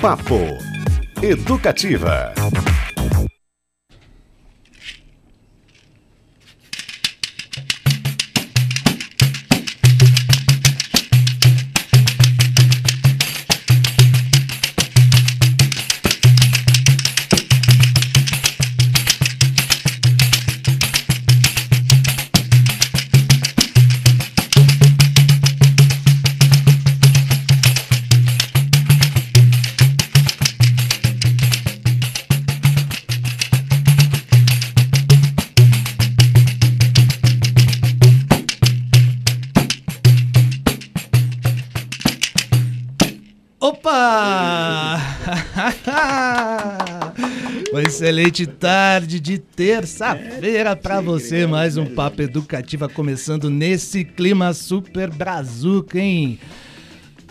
Papo Educativa. Excelente tarde de terça-feira para você. Mais um Papo Educativa começando nesse clima super brazuca, hein?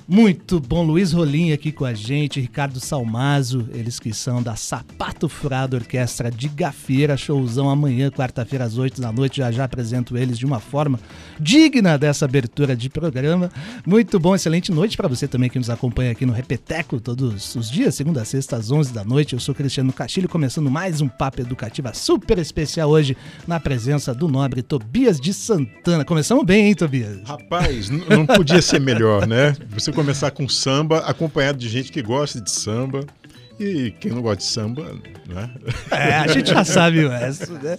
Muito bom, Luiz Rolim aqui com a gente, Ricardo Salmazo, eles que são da Sapato Furado Orquestra de Gafeira, showzão amanhã, quarta-feira às 8 da noite, já já apresento eles de uma forma digna dessa abertura de programa. Muito bom, excelente noite para você também que nos acompanha aqui no Repeteco todos os dias, segunda a sexta às 11 da noite. Eu sou Cristiano Castilho, começando mais um Papo Educativa super especial hoje, na presença do nobre Tobias de Santana. Começamos bem, hein, Tobias? Rapaz, não podia ser melhor, né? Você começar com samba, acompanhado de gente que gosta de samba. E quem não gosta de samba, né? É, a gente já sabe o resto, né?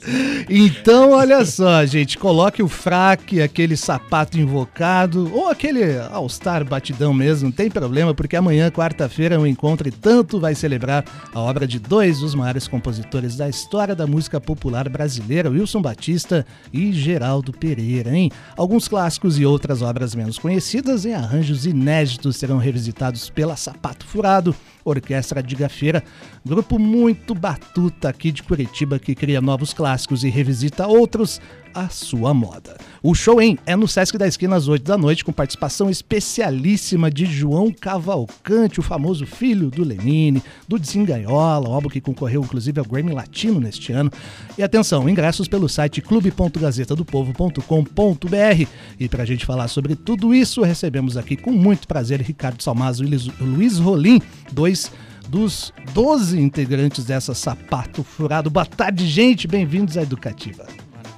Então, olha só, gente, coloque o fraque, aquele sapato invocado, ou aquele All-Star batidão mesmo, não tem problema, porque amanhã, quarta-feira, é um encontro e tanto vai celebrar a obra de dois dos maiores compositores da história da música popular brasileira, Wilson Batista e Geraldo Pereira, hein? Alguns clássicos e outras obras menos conhecidas em arranjos inéditos serão revisitados pela Sapato Furado, Orquestra de Gafeira, grupo muito batuta aqui de Curitiba que cria novos clássicos e revisita outros à sua moda. O show hein, é no Sesc da Esquina às 8 da noite com participação especialíssima de João Cavalcante, o famoso filho do Lenine, do Desenganhola, álbum que concorreu inclusive ao Grammy Latino neste ano. E atenção, ingressos pelo site clube.gazetadopovo.com.br. E para a gente falar sobre tudo isso, recebemos aqui com muito prazer Ricardo Salmazo e Luiz Rolim, dois dos 12 integrantes dessa Sapato Furado. Boa tarde, gente, bem-vindos à Educativa.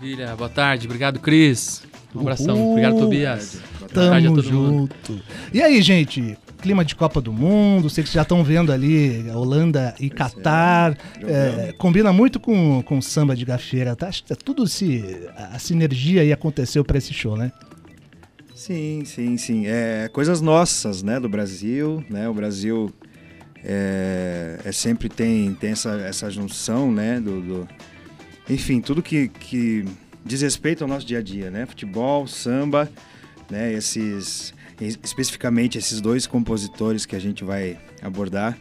Maravilha, boa tarde, obrigado, Cris. Um abração, Uhul. obrigado, Tobias. Boa Tamo tarde a todo mundo. junto. E aí, gente? Clima de Copa do Mundo, sei que vocês já estão vendo ali Holanda e Catar. É, combina muito com, com samba de gafeira, tá? Acho que tudo se. A sinergia aí aconteceu para esse show, né? Sim, sim, sim. É coisas nossas, né, do Brasil, né? O Brasil é, é sempre tem, tem essa, essa junção, né, do, do- enfim, tudo que, que diz respeito ao nosso dia a dia, né? Futebol, samba, né? Esses, es- especificamente esses dois compositores que a gente vai abordar,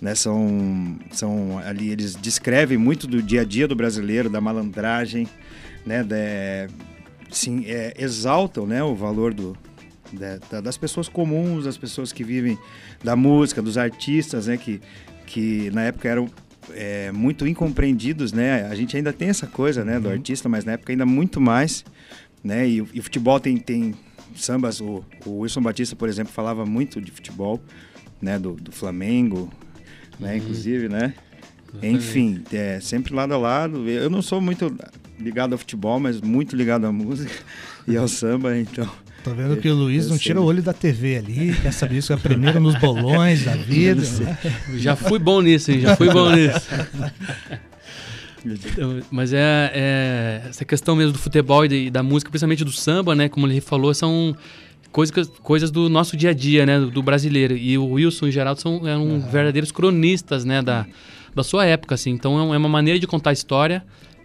né? São, são ali eles descrevem muito do dia a dia do brasileiro, da malandragem, né? Da- sim, é, exaltam né, o valor do, da- da- das pessoas comuns, das pessoas que vivem da música, dos artistas, né, que, que na época eram é, muito incompreendidos, né? A gente ainda tem essa coisa, né, do artista, mas na época ainda muito mais, né? E, o- e o futebol tem, tem sambas, o, o Wilson Batista, por exemplo, falava muito de futebol, né, do, do Flamengo, né, inclusive, né? Enfim, é, sempre lado a lado. Eu não sou muito ligado ao futebol, mas muito ligado à música e ao samba, então. Tô vendo que o Luiz Eu não sei. tira o olho da TV ali, quer saber isso é primeiro nos bolões da vida. né? Já fui bom nisso, hein? Já fui bom nisso. Então, Mas é, é essa questão mesmo do futebol e de- e da música, principalmente do samba, né? Como ele falou, são coisas, coisas do nosso dia a dia, né? Do, do brasileiro. E o Wilson e o Geraldo são eram verdadeiros cronistas, né? Da, da sua época, assim. Então é é uma maneira de contar a história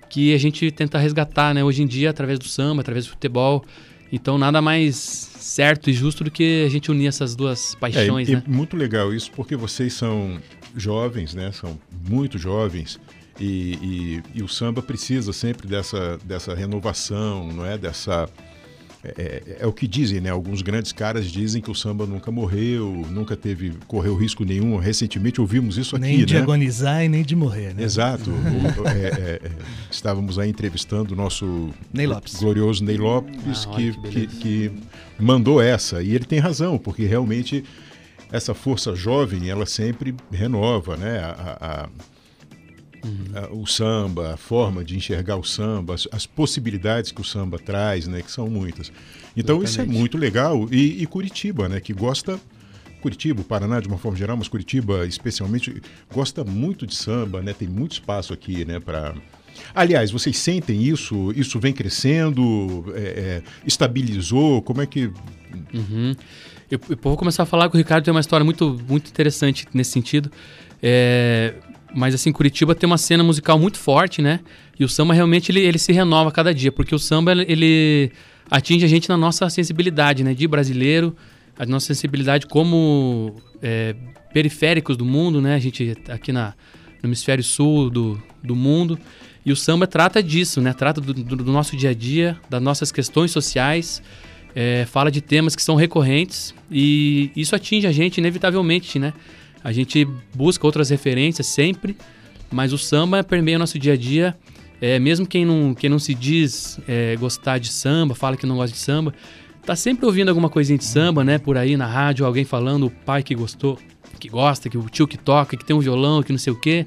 que a gente tenta resgatar, né? Hoje em dia, através do samba, através do futebol. Então nada mais certo e justo do que a gente unir essas duas É, paixões, e, né? muito legal isso, porque vocês são jovens, né? São muito jovens. E, e- e o samba precisa sempre dessa, dessa renovação, não é? Dessa é, é- é o que dizem, né? Alguns grandes caras dizem que o samba nunca morreu, nunca teve correu risco nenhum. Recentemente ouvimos isso aqui, nem de né? agonizar e nem de morrer, né? Exato. O- é, é, é, estávamos aí entrevistando o nosso Ney Lopes. glorioso Ney Lopes, Ah, que, que que mandou essa. E ele tem razão, porque realmente essa força jovem, ela sempre renova, né? A, a, a, o samba, a forma de enxergar o samba, as, as, possibilidades que o samba traz, né? Que são muitas. Então Exatamente. isso é muito legal. E, e Curitiba, né? Que gosta Curitiba, o Paraná de uma forma geral, mas Curitiba especialmente gosta muito de samba, né? Tem muito espaço aqui, né? Para Aliás, vocês sentem isso? Isso vem crescendo? É, é, estabilizou? Como é que. Uhum. Eu, eu, vou começar a falar que o Ricardo tem uma história muito, muito interessante nesse sentido. É, mas assim, Curitiba tem uma cena musical muito forte, né? E o samba realmente ele, ele se renova cada dia, porque o samba ele atinge a gente na nossa sensibilidade, né? De brasileiro, a nossa sensibilidade como é, periféricos do mundo, né? A gente aqui na, no hemisfério sul do, do mundo. E o samba trata disso, né? Trata do, do, do nosso dia a dia, das nossas questões sociais, é, fala de temas que são recorrentes e isso atinge a gente inevitavelmente, né? A gente busca outras referências sempre, mas o samba permeia o nosso dia a dia. É, mesmo quem não, quem não se diz é, gostar de samba, fala que não gosta de samba, tá sempre ouvindo alguma coisinha de samba, né? Por aí na rádio, alguém falando, o pai que gostou, que gosta, que o tio que toca, que tem um violão, que não sei o quê.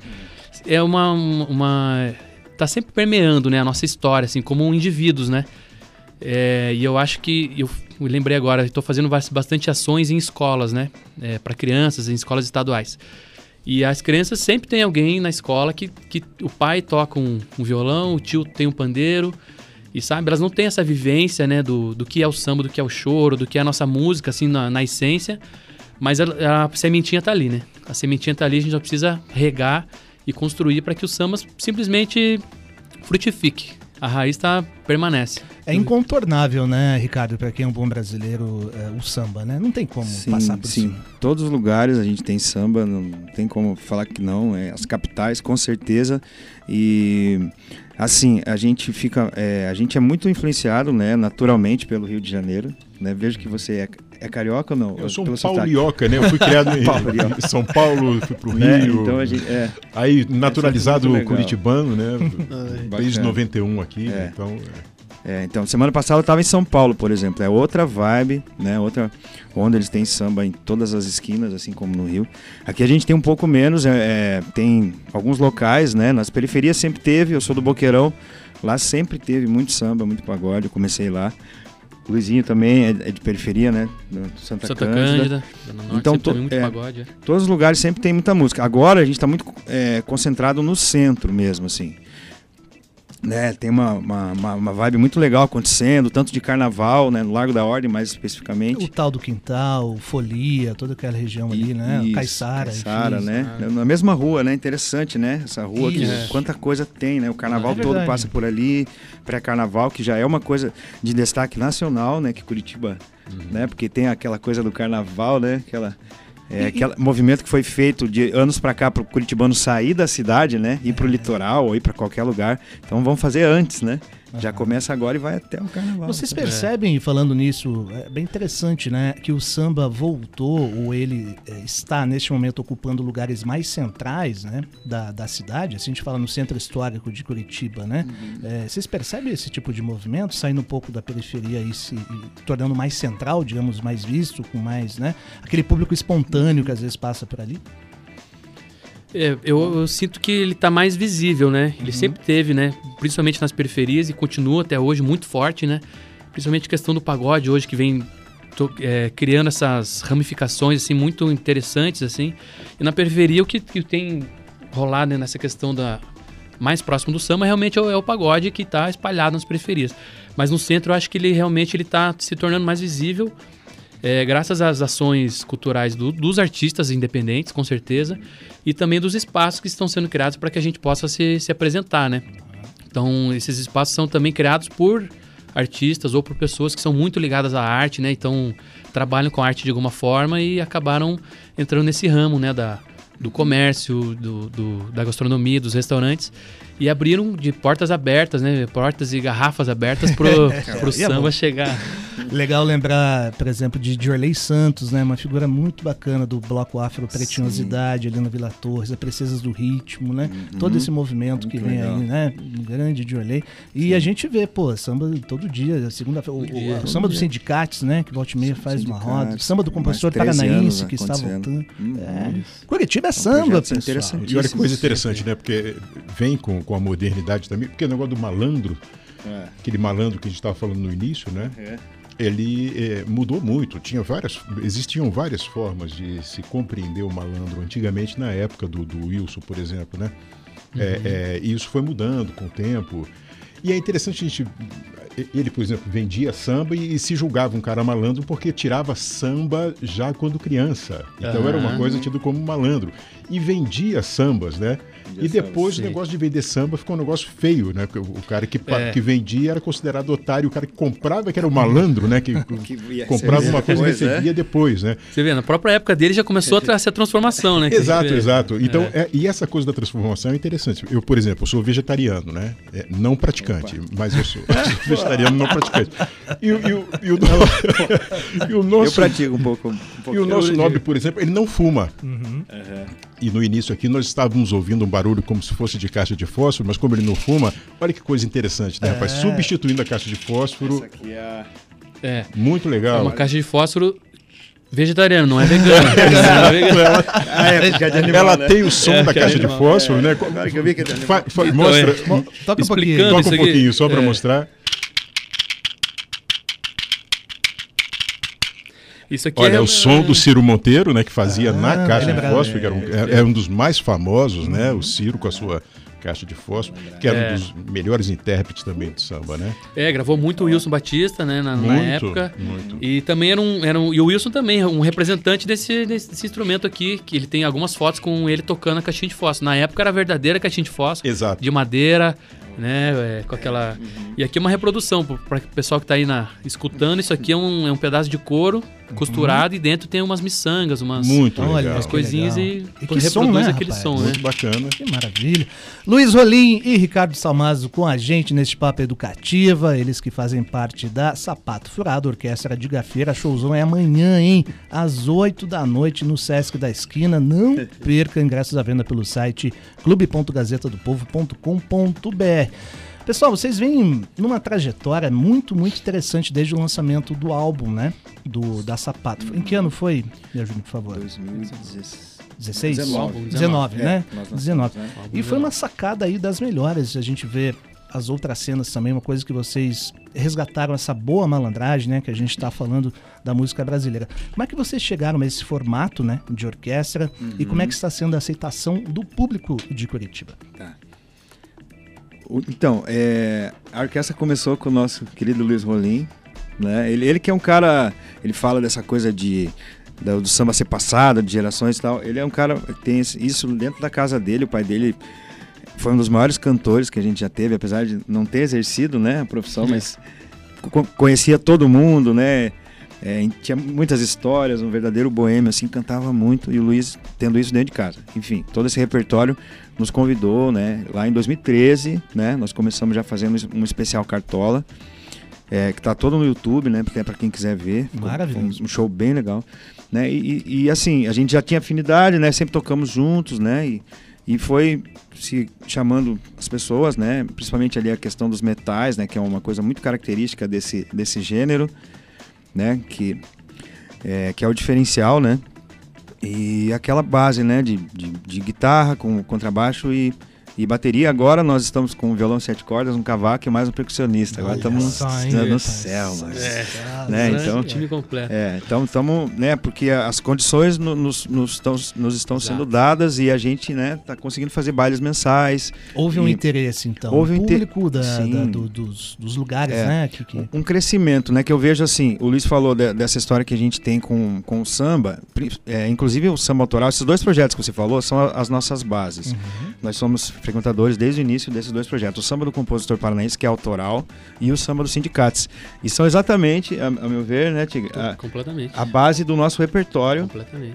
É uma, uma tá sempre permeando, né, a nossa história, assim, como indivíduos, né? É, e eu acho que eu lembrei agora, estou fazendo bastante ações em escolas, né, é, para crianças, em escolas estaduais. E as crianças sempre tem alguém na escola que, que o pai toca um, um violão, o tio tem um pandeiro, e sabe, elas não têm essa vivência, né, do, do que é o samba, do que é o choro, do que é a nossa música, assim, na, na essência. Mas a, a, sementinha tá ali, né? A sementinha tá ali, a gente só precisa regar e construir para que o samba simplesmente frutifique. A raiz tá, permanece. É incontornável, né, Ricardo, para quem é um bom brasileiro, é, o samba, né? Não tem como sim, passar por sim. cima. Todos os lugares a gente tem samba, não tem como falar que não. É, as capitais, com certeza. E assim, a gente fica. É, a gente é muito influenciado, né, naturalmente, pelo Rio de Janeiro. Né? Vejo que você é é carioca ou não? Eu sou um paulioca, né? Eu fui criado em, em São Paulo, fui pro né? Rio. Então a gente, é. Aí, naturalizado curitibano, né? Desde 91 aqui, é. então... É, então, semana passada eu estava em São Paulo, por exemplo. É outra vibe, né? Outra onda eles têm samba em todas as esquinas, assim como no Rio. Aqui a gente tem um pouco menos, é, é, tem alguns locais, né? Nas periferias sempre teve, eu sou do Boqueirão, lá sempre teve muito samba, muito pagode, eu comecei lá. Luizinho também é, é de periferia, né? Santa, Santa Cândida. Cândida. Então, to, é, pagode, é. todos os lugares sempre tem muita música. Agora a gente está muito é, concentrado no centro mesmo, assim né, tem uma, uma, uma, vibe muito legal acontecendo, tanto de carnaval, né, no Largo da Ordem mais especificamente. O tal do Quintal, Folia, toda aquela região ali, né, Isso, Caiçara. Caiçara, né, na mesma rua, né, interessante, né, essa rua, que, quanta coisa tem, né, o carnaval é todo passa por ali, pré-carnaval, que já é uma coisa de destaque nacional, né, que Curitiba, uhum. né, porque tem aquela coisa do carnaval, né, aquela é, aquele movimento que foi feito de anos para cá para o curitibano sair da cidade, né? Ir para o litoral ou ir para qualquer lugar. Então vamos fazer antes, né? Já começa agora e vai até o carnaval. Vocês percebem, falando nisso, é bem interessante, né? Que o samba voltou, ou ele é, está neste momento ocupando lugares mais centrais, né? Da, da cidade. Assim a gente fala no centro histórico de Curitiba, né? Uhum. É, vocês percebem esse tipo de movimento, saindo um pouco da periferia e se e tornando mais central, digamos, mais visto, com mais, né? Aquele público espontâneo que às vezes passa por ali? É, eu, eu, sinto que ele está mais visível, né? Ele uhum. sempre teve, né? Principalmente nas periferias e continua até hoje muito forte, né? Principalmente a questão do pagode hoje que vem tô, é, criando essas ramificações assim muito interessantes assim. E na periferia o que, que tem rolado né, nessa questão da mais próximo do samba realmente é o, é o pagode que está espalhado nas periferias. Mas no centro eu acho que ele realmente ele está se tornando mais visível é, graças às ações culturais do, dos artistas independentes, com certeza, e também dos espaços que estão sendo criados para que a gente possa se, se apresentar, né? Então, esses espaços são também criados por artistas ou por pessoas que são muito ligadas à arte, né? Então, trabalham com arte de alguma forma e acabaram entrando nesse ramo, né? Da, do comércio, do, do- da gastronomia, dos restaurantes. E abriram de portas abertas, né? Portas e garrafas abertas pro, pro E é bom. samba chegar. Legal lembrar, por exemplo, de Diorley Santos, né? Uma figura muito bacana do bloco afro Pretinosidade ali na Vila Torres, a Princesas do Ritmo, né? Todo esse movimento que Muito vem legal. aí, né? Um grande Diorley. E a gente vê, pô, samba todo dia, segunda-feira. O, o- samba dos sindicatos, né? Que volta e meia faz uma roda. Samba do compositor 13 paranaense anos que está voltando. Uhum. É. Curitiba é São samba, projetos pessoal. E olha que coisa interessante, né? Porque vem com, com a modernidade também, porque o negócio do malandro, É. aquele malandro que a gente estava falando no início, né? É. Ele eh, mudou muito. Tinha várias, existiam várias formas de se compreender o malandro antigamente, na época do, do Wilson, por exemplo, né? É, é, e isso foi mudando com o tempo. E é interessante a gente. Ele, por exemplo, vendia samba e, e se julgava um cara malandro porque tirava samba já quando criança. Então era uma Aham. coisa tida como malandro. E vendia sambas, né? Vendia e depois o negócio de vender samba ficou um negócio feio, né? Porque O cara que, É. que vendia era considerado otário, o cara que comprava que era o malandro, né? Que, Que comprava uma coisa e né? recebia depois, né? Você vê, na própria época dele já começou a essa transformação, né? Exato, exato. Então, É. é, e essa coisa da transformação é interessante. Eu, por exemplo, eu sou vegetariano, né? É, não praticante, mas eu sou, eu sou vegetariano não praticante. E, o- e o- e o, e o Eu nosso, pratico um pouco. Um e pouco o nosso nobre, por exemplo, ele não fuma. Uhum. E no início aqui nós estávamos ouvindo um barulho como se fosse de caixa de fósforo, mas como ele não fuma, olha que coisa interessante, né, rapaz? Substituindo a caixa de fósforo, Essa aqui é a... É. muito É legal. uma caixa de fósforo vegetariano, não é vegano. Não é vegano. Ah, é, é de animal, Ela né? tem o som É, da é caixa de animal. fósforo, né? Agora que eu vi que é de animal. Fa- fa- Então, mostra, é. Mo- Toca um pouquinho. Explicando. toca um aqui- pouquinho só para é. mostrar. Isso aqui Olha, é o som do Ciro Monteiro, né, que fazia Ah, na caixa bem de fósforo, que era um, é, é um dos mais famosos, né, o Ciro com a sua caixa de fósforo, que era É. um dos melhores intérpretes também do samba, né? É, gravou muito o Wilson Batista, né, na, na Muito, época. muito. E também era um, era um. E o Wilson também, um representante desse, desse, desse instrumento aqui, que ele tem algumas fotos com ele tocando a caixinha de fósforo. Na época era a verdadeira caixinha de fósforo, Exato. de madeira, né? é, com aquela. Uhum. E aqui é uma reprodução, para o pessoal que tá aí na, escutando, isso aqui é um, é um pedaço de couro costurado e dentro tem umas miçangas, umas, Muito legal. umas coisinhas e, E que som, reproduz né, aquele rapaz? som, né? Muito bacana. Que maravilha. Luiz Rolim e Ricardo Salmazo com a gente neste Papo Educativa, eles que fazem parte da Sapato Furado, Orquestra de Gafeira. Showzão é amanhã, hein? Às 8 da noite no Sesc da Esquina. Não perca ingressos à venda pelo site clube.gazetadopovo.com.br. Pessoal, vocês vêm numa trajetória muito, muito interessante desde o lançamento do álbum, né? Do, da Sapato. Em que ano foi? Me ajude, por favor. 2016. 16? 19. 19, né? É, nós lançamos, 19. né? E foi uma sacada aí das melhores. A gente vê as outras cenas também, uma coisa que vocês resgataram essa boa malandragem, né? Que a gente está falando da música brasileira. Como é que vocês chegaram a esse formato, né? De orquestra e como é que está sendo a aceitação do público de Curitiba? O- Então, é, a orquestra começou com o nosso querido Luiz Rolim, né? Ele, ele que é um cara, ele fala dessa coisa de da- do samba ser passado, de gerações e tal. Ele é um cara que tem isso dentro da casa dele. O pai dele foi um dos maiores cantores que a gente já teve, apesar de não ter exercido, né, a profissão, mas co- conhecia todo mundo, né? É, tinha muitas histórias, um verdadeiro boêmio, assim, cantava muito. E o Luiz tendo isso dentro de casa. Enfim, todo esse repertório nos convidou, né? Lá em 2013, né? Nós começamos já fazendo um especial Cartola, é, que tá todo no YouTube, né? Porque é para quem quiser ver. Maravilhoso. foi Um show bem legal, né? E, e- e, assim, a gente já tinha afinidade, né? Sempre tocamos juntos, né? E, e foi se chamando as pessoas, né? Principalmente ali a questão dos metais, né? Que é uma coisa muito característica desse, desse gênero, né? Que é, que é o diferencial, né? E aquela base, né, de, de, de guitarra com contrabaixo e, e bateria. Agora nós estamos com um violão sete cordas, um cavaco e mais um percussionista. Agora estamos no, no céu, mas... É, Né, então- time completo. É, então estamos, né, porque as condições no- nos, nos estão, nos estão sendo Exato. dadas e a gente, né, tá conseguindo fazer bailes mensais. Houve um E- interesse, então, Houve um do inter- público da, da- do- dos, dos lugares, É. né? Que, que- Um crescimento, né, que eu vejo assim, o Luiz falou de- dessa história que a gente tem com, com o samba, é, inclusive o samba autoral, esses dois projetos que você falou são as nossas bases. Nós somos frequentadores desde o início desses dois projetos, o samba do compositor paranaense, que é autoral, e o samba dos sindicatos. E são exatamente, a, a meu ver, né, Tiga, Completamente. a base do nosso repertório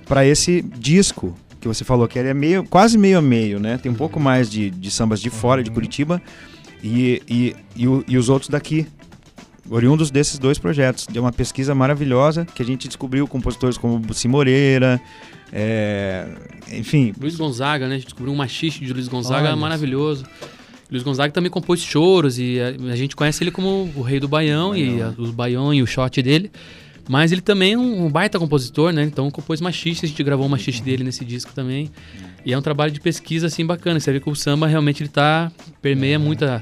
para esse disco, que você falou, que ele é meio, quase meio a meio, né? Tem um pouco mais de, de sambas de fora, de Curitiba, e, e, e, o- e os outros daqui, oriundos desses dois projetos. Deu uma pesquisa maravilhosa que a gente descobriu compositores como Bussi Moreira, é, enfim, Luiz Gonzaga, né? A gente descobriu um machiste de Luiz Gonzaga Olha maravilhoso. Luiz Gonzaga também compôs choros e a, a gente conhece ele como o rei do baião, e a, o baião e o shot dele. Mas ele também é um, um baita compositor, né? Então compôs machiste, a gente gravou um machiste dele nesse disco também. E é um trabalho de pesquisa assim bacana. Você vê que o samba realmente ele tá permeia muito a,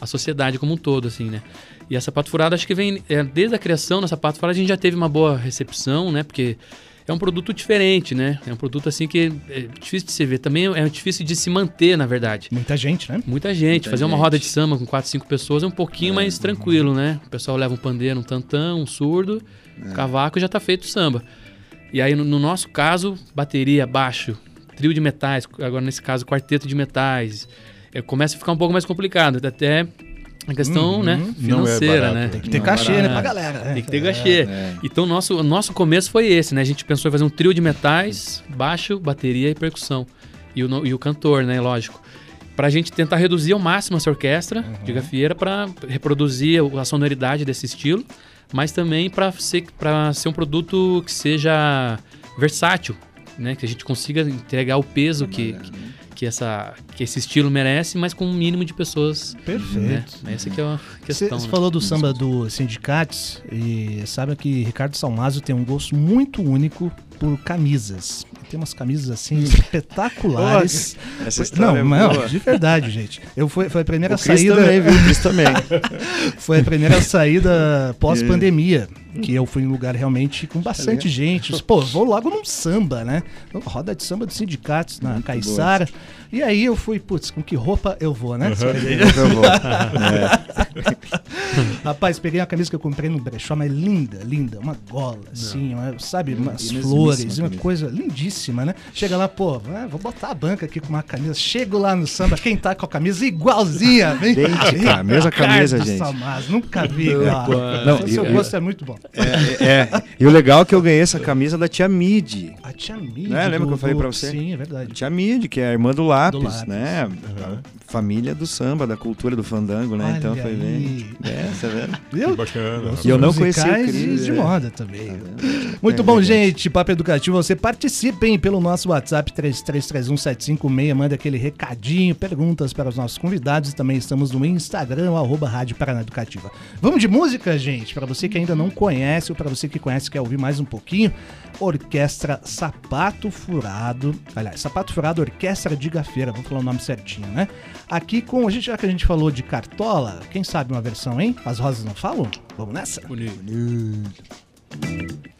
a sociedade como um todo, assim, né? E a Sapato Furado acho que vem é, desde a criação da Sapato Furado a gente já teve uma boa recepção, né? Porque é um produto diferente, né? É um produto assim que é difícil de se ver. Também é difícil de se manter, na verdade. Muita gente, né? Muita gente. Muita Fazer uma gente. roda de samba com quatro, cinco pessoas é um pouquinho mais tranquilo, né? O pessoal leva um pandeiro, um tantã, um surdo, um cavaco e já tá feito o samba. E aí, no, no nosso caso, bateria, baixo, trio de metais, agora nesse caso, quarteto de metais. É, começa a ficar um pouco mais complicado, até a questão, Uhum. né, é financeira, barato. né? Tem que ter Não, cachê, né, barato. pra galera. né? Tem que ter cachê. é. Então, nosso, nosso começo foi esse, né? A gente pensou em fazer um trio de metais, baixo, bateria e percussão. E o, e o cantor, né? Lógico. Pra gente tentar reduzir ao máximo essa orquestra de gafieira pra reproduzir a sonoridade desse estilo, mas também pra ser, pra ser um produto que seja versátil, né? Que a gente consiga entregar o peso que, que, que essa, que esse estilo merece, mas com um mínimo de pessoas. Né? Perfeito. Essa que é a Você questão. né? falou do samba do Sindicatos e sabe que Ricardo Salmazo tem um gosto muito único por camisas. Tem umas camisas assim espetaculares. Essa não, história é não, de verdade, gente. Eu fui, foi a primeira O Cris saída. também, viu? O também. Foi a primeira saída pós-pandemia. Que eu fui em um lugar realmente com bastante gente. Pô, vou logo num samba, né? Roda de samba dos sindicatos na Caiçara. E aí eu fui, putz, com que roupa eu vou, né? Eu vou. Rapaz, peguei uma camisa que eu comprei no brechó, mas linda, linda. Uma gola, assim, uma- sabe? Umas mesmíssima flores, uma coisa lindíssima, né? Chega lá, pô, ah, vou botar a banca aqui com uma camisa. Chego lá no samba, quem tá com a camisa igualzinha, vem. Idêntica, a mesma camisa, gente. Salmazo, nunca vi, cara. Não, O seu e- gosto é muito bom. É, é. E o legal é que eu ganhei essa camisa da tia Midi. A tia Mid. Né, lembra do- que eu falei pra você? Sim, é verdade. Tia Midi, que é a irmã do lápis, Do Lápis. né? Família do samba, da cultura do fandango, né? então Olha foi bem. É, tá vendo? Viu? Bacana. E eu não conhecia o Cris, de é. moda também. Muito É bom, verdade. gente. Papo Educativo, você participem pelo nosso WhatsApp 33317556, manda aquele recadinho, perguntas para os nossos convidados e também estamos no Instagram, arroba Rádio Paraná Educativa. Vamos de música, gente? Para você que ainda não conhece ou para você que conhece e quer ouvir mais um pouquinho, Orquestra Sapato Furado, aliás, Sapato Furado Orquestra de Gafeira, vamos falar o nome certinho, né? Aqui com, a gente, já que a gente falou de Cartola, quem sabe uma versão, hein? As Rosas Não Falam? Vamos nessa? Bate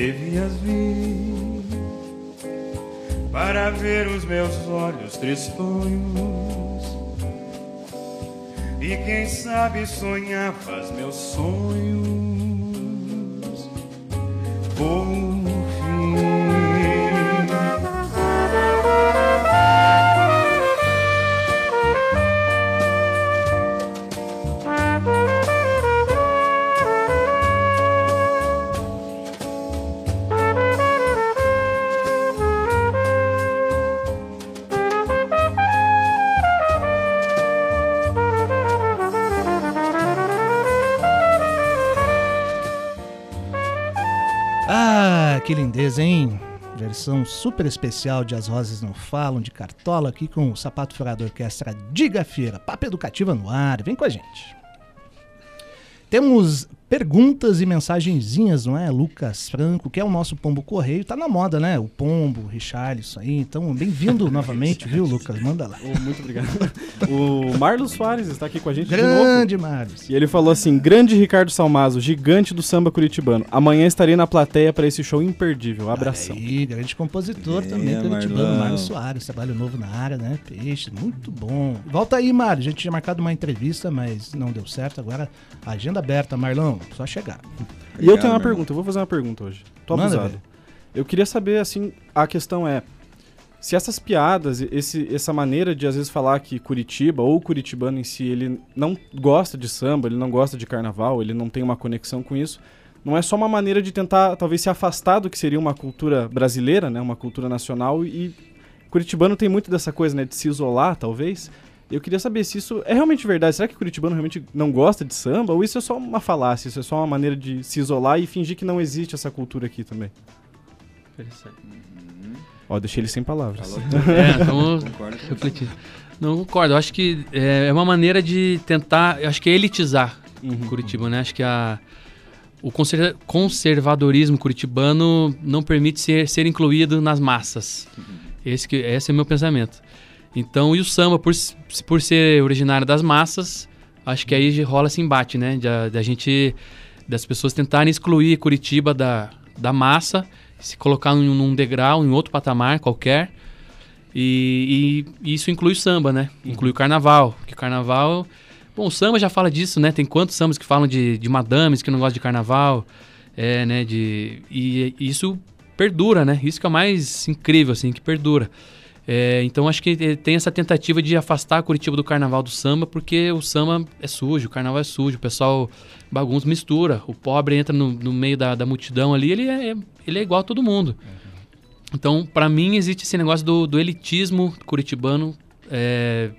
devias vir para ver os meus olhos tristonhos. E quem sabe sonhavas meus sonhos por Versão super especial de As Rosas Não Falam, de Cartola, aqui com o Sapato Furado Orquestra Diga Feira. Papo Educativa no ar, vem com a gente. Temos perguntas e mensagenzinhas, não é? Lucas Franco, que é o nosso pombo correio, tá na moda, né? O pombo, o Richarlison aí. Então, bem-vindo novamente, viu, Lucas? Manda lá. Oh, muito obrigado. o Marlos Soares está aqui com a gente Grande de novo. Marlos. E ele falou assim: Grande Ricardo Salmazo, gigante do samba curitibano. Amanhã estarei na plateia para esse show imperdível. Abração. Aí, grande compositor É, também, curitibano, Marlão. Marlos Soares. Trabalho novo na área, né? Peixe, muito bom. Volta aí, Mário. A gente tinha marcado uma entrevista, mas não deu certo. Agora, agenda aberta, Marlão. Só chegar. E eu tenho uma Obrigado, pergunta, eu vou fazer uma pergunta hoje. Tô Manda, abusado. Eu queria saber, assim, a questão é. Se essas piadas, esse, essa maneira de às vezes falar que Curitiba ou o curitibano em si, ele não gosta de samba, ele não gosta de carnaval, ele não tem uma conexão com isso, não é só uma maneira de tentar talvez se afastar do que seria uma cultura brasileira, né, uma cultura nacional e curitibano tem muito dessa coisa, né, de se isolar, talvez. Eu queria saber se isso é realmente verdade. Será que o curitibano realmente não gosta de samba ou isso é só uma falácia, isso é só uma maneira de se isolar e fingir que não existe essa cultura aqui também? Interessante. Ó, deixei ele sem palavras. Falou. É, então Concordo. Não concordo. Eu acho que é é uma maneira de tentar. Eu acho que é elitizar Uhum. Curitiba, né? Acho que a, o conser- conservadorismo curitibano não permite ser, ser incluído nas massas. Esse, que, esse é o meu pensamento. Então, e o samba, por, por ser originário das massas, acho que aí rola esse embate, né? Da gente, das pessoas tentarem excluir Curitiba da, da massa, se colocar num, num degrau, em outro patamar qualquer. E, e isso inclui o samba, né? Inclui o carnaval. O carnaval. Bom, o samba já fala disso, né? Tem quantos sambas que falam de, de madames que não gostam de carnaval. É, né? De, e, e isso perdura, né? Isso que é o mais incrível, assim, que perdura. É, então acho que eh, tem essa tentativa de afastar Curitiba do carnaval do samba, porque o samba é sujo, o carnaval é sujo, o pessoal bagunça, mistura. O pobre entra no, no meio da, da multidão ali, ele é, ele é igual a todo mundo. Então, pra mim, existe esse negócio do, do elitismo curitibano é,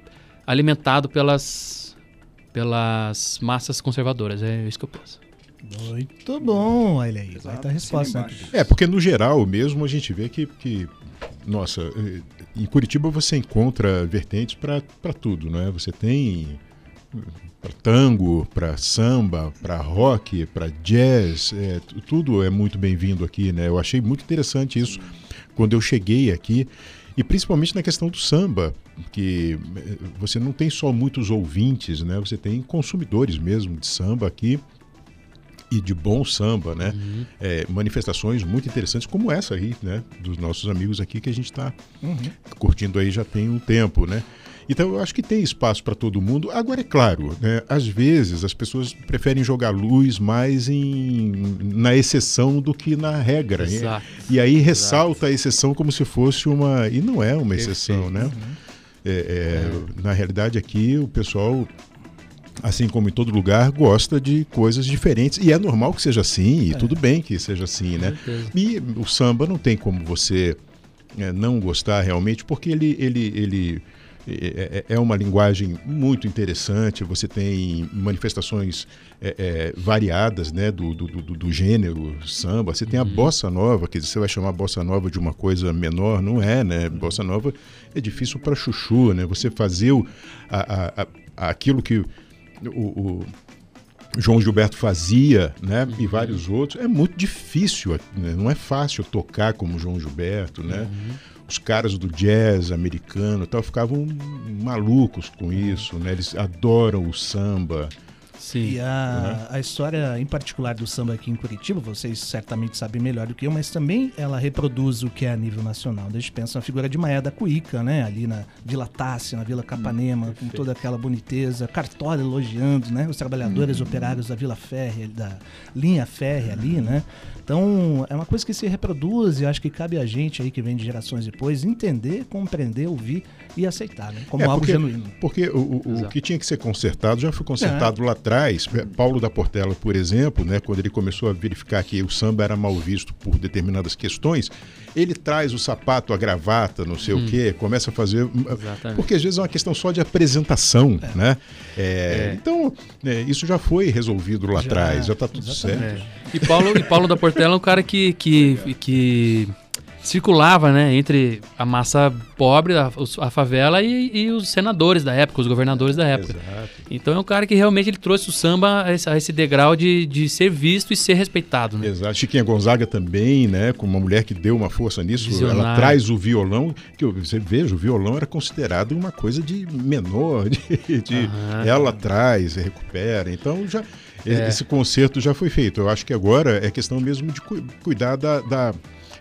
alimentado pelas, pelas massas conservadoras. É isso que eu penso. Muito bom, olha aí. Vai estar a resposta. né? É, porque no geral mesmo a gente vê que, que nossa, eh, em Curitiba você encontra vertentes para tudo, não é? Você tem para tango, para samba, para rock, para jazz, é, tu- tudo é muito bem-vindo aqui, né? Eu achei muito interessante isso quando eu cheguei aqui e principalmente na questão do samba, que eh, você não tem só muitos ouvintes, né? Você tem consumidores mesmo de samba aqui e de bom samba, né? É, manifestações muito interessantes como essa aí, né? Dos nossos amigos aqui que a gente está Uhum. curtindo aí já tem um tempo, né? Então eu acho que tem espaço para todo mundo. Agora é claro, né? Às vezes as pessoas preferem jogar luz mais em, na exceção do que na regra. Exato. E aí ressalta a exceção como se fosse uma e não é uma exceção, né? É, é, Na realidade aqui o pessoal assim como em todo lugar, gosta de coisas diferentes. E é normal que seja assim, e tudo bem que seja assim, né? E o samba não tem como você é, não gostar realmente, porque ele, ele, ele é, é- é uma linguagem muito interessante. Você tem manifestações é, é, variadas né, do, do, do- do gênero samba. Você tem a bossa nova, quer dizer, você vai chamar a bossa nova de uma coisa menor, não é, né? Bossa nova é difícil para chuchu, né? Você fazer o, a, a- a- aquilo que o- o João Gilberto fazia, né, e vários outros, é muito difícil, né? não é fácil tocar como João Gilberto, né? Os caras do jazz americano tal ficavam malucos com isso, né? Eles adoram o samba. Sim. E a, a história em particular do samba aqui em Curitiba, vocês certamente sabem melhor do que eu, mas também ela reproduz o que é a nível nacional. A gente pensa na figura de Maé da Cuíca, né? Ali na Vila Tácia, na Vila Capanema, com toda aquela boniteza. Cartola elogiando, né? Os trabalhadores operários da Vila Férrea, da linha férrea ali, né? Então, é uma coisa que se reproduz e acho que cabe a gente aí que vem de gerações depois entender, compreender, ouvir e aceitar, né? Como É, algo porque, genuíno. Porque o, o- o que tinha que ser consertado já foi consertado lá atrás. É, Paulo da Portela, por exemplo, né, quando ele começou a verificar que o samba era mal visto por determinadas questões, ele traz o sapato, a gravata, não sei o quê, começa a fazer. Exatamente. Porque às vezes é uma questão só de apresentação, né? É, É. Então, é, isso já foi resolvido lá atrás, já está tudo exatamente. certo. É. E Paulo, e Paulo da Portela é um cara que, que, que circulava né, entre a massa pobre, a, a favela e, e os senadores da época, os governadores da época. Exato. Então é um cara que realmente ele trouxe o samba a esse, a esse degrau de, de ser visto e ser respeitado. Né? Exato. Chiquinha Gonzaga também, né? Com uma mulher que deu uma força nisso. Ela Visionária. traz o violão, que eu- você veja, o violão era considerado uma coisa de menor, de, de- ela traz, recupera. Então já É. esse concerto já foi feito. Eu acho que agora é questão mesmo de cu- cuidar da, da-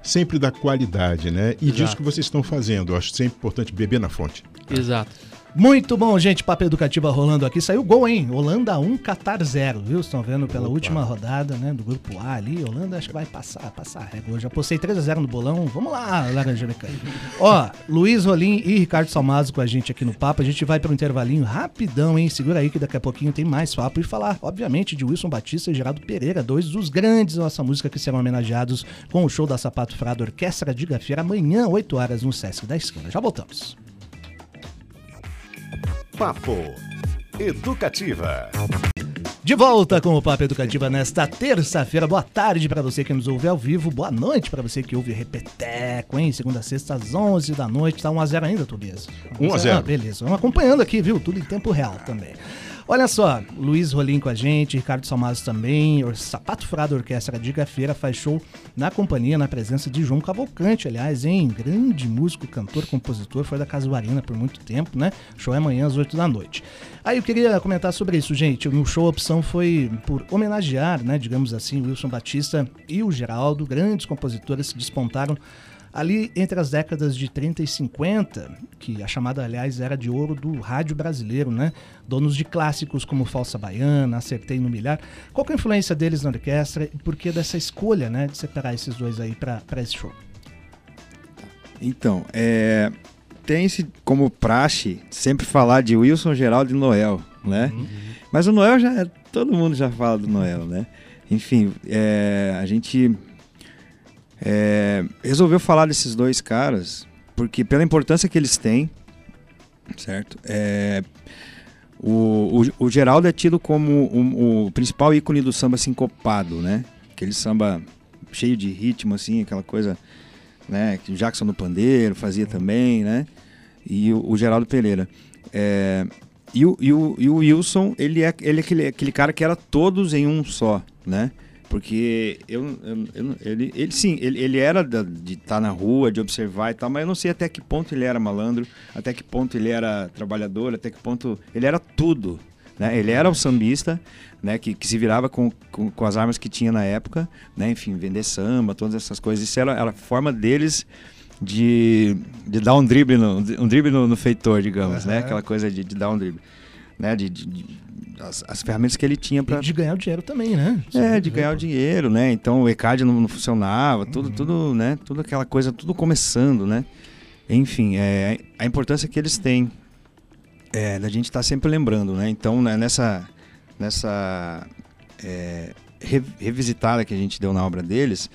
sempre da qualidade, né? E disso Exato. que vocês estão fazendo. Eu acho sempre importante beber na fonte. Exato. Muito bom, gente. Papo Educativa rolando aqui. Saiu gol, hein? Holanda 1, Qatar 0, viu? Estão vendo pela Opa. última rodada, né? Do grupo A ali. Holanda acho que vai passar, passar a régua. Eu já postei 3x0 no bolão. Vamos lá, Laranja Mecânica. Ó, Luiz Rolim e Ricardo Salmazo com a gente aqui no papo. A gente vai para um intervalinho rapidão, hein? Segura aí que daqui a pouquinho tem mais papo. E falar, obviamente, de Wilson Batista e Geraldo Pereira, dois dos grandes da nossa música que serão homenageados com o show da Sapato Frado Orquestra de Gafieira amanhã, 8 horas, no Sesc da Esquina. Já voltamos. Papo Educativa. De volta com o Papo Educativa nesta terça-feira. Boa tarde para você que nos ouve ao vivo. Boa noite para você que ouve Repeteco, hein? Segunda sexta às 11 da noite. Tá 1x0 ainda, Tobias? 1 a 0. Ah, beleza. Vamos acompanhando aqui, viu? Tudo em tempo real também. Olha só, Luiz Rolim com a gente, Ricardo Salmazo também, o Sapato Furado Orquestra de Gafeira faz show na companhia, na presença de João Cavalcante, aliás, hein? Grande músico, cantor, compositor, foi da Casuarina por muito tempo, né? Show é amanhã às 8 da noite. Aí eu queria comentar sobre isso, gente. No show opção foi por homenagear, né, digamos assim, o Wilson Batista e o Geraldo, grandes compositores que despontaram ali entre as décadas de 30 e 50, que a chamada, aliás, era de ouro do rádio brasileiro, né? Donos de clássicos como Falsa Baiana, Acertei no Milhar. Qual que é a influência deles na orquestra e por que dessa escolha, né, de separar esses dois aí para esse show? Então, é, tem-se como praxe sempre falar de Wilson, Geraldo e Noel, né? Mas o Noel já é- todo mundo já fala do Noel, né? Enfim, é, a gente é, resolveu falar desses dois caras porque pela importância que eles têm, certo? É, o, o, o Geraldo é tido como o, o principal ícone do samba sincopado, né? Aquele samba cheio de ritmo, assim, aquela coisa né? Que o Jackson no Pandeiro fazia também, né? E o, Geraldo Pereira. É, e, o, e, o, e o Wilson, ele é, ele é aquele, aquele cara que era todos em um só, né? Porque eu, eu- eu- ele, ele sim, ele, ele era da- de estar na rua, de observar e tal, mas eu não sei até que ponto ele era malandro, até que ponto ele era trabalhador, até que ponto ele era tudo, né? Ele era o sambista, né? Que, que se virava com, com, com as armas que tinha na época, né? Enfim, vender samba, todas essas coisas. Isso era, era a forma deles de, de dar um drible no, um drible no, no feitor, digamos, né? Aquela coisa de, de dar um drible, né? De- de- as, as ferramentas que ele tinha para de ganhar o dinheiro também, né? é, de ganhar o dinheiro, né? Então o ECAD não, não funcionava, tudo, tudo, né? Tudo aquela coisa, tudo começando, né? Enfim, é, a importância que eles têm é, da gente estar sempre lembrando, né? Então, né, nessa, nessa é, re- revisitada que a gente deu na obra deles,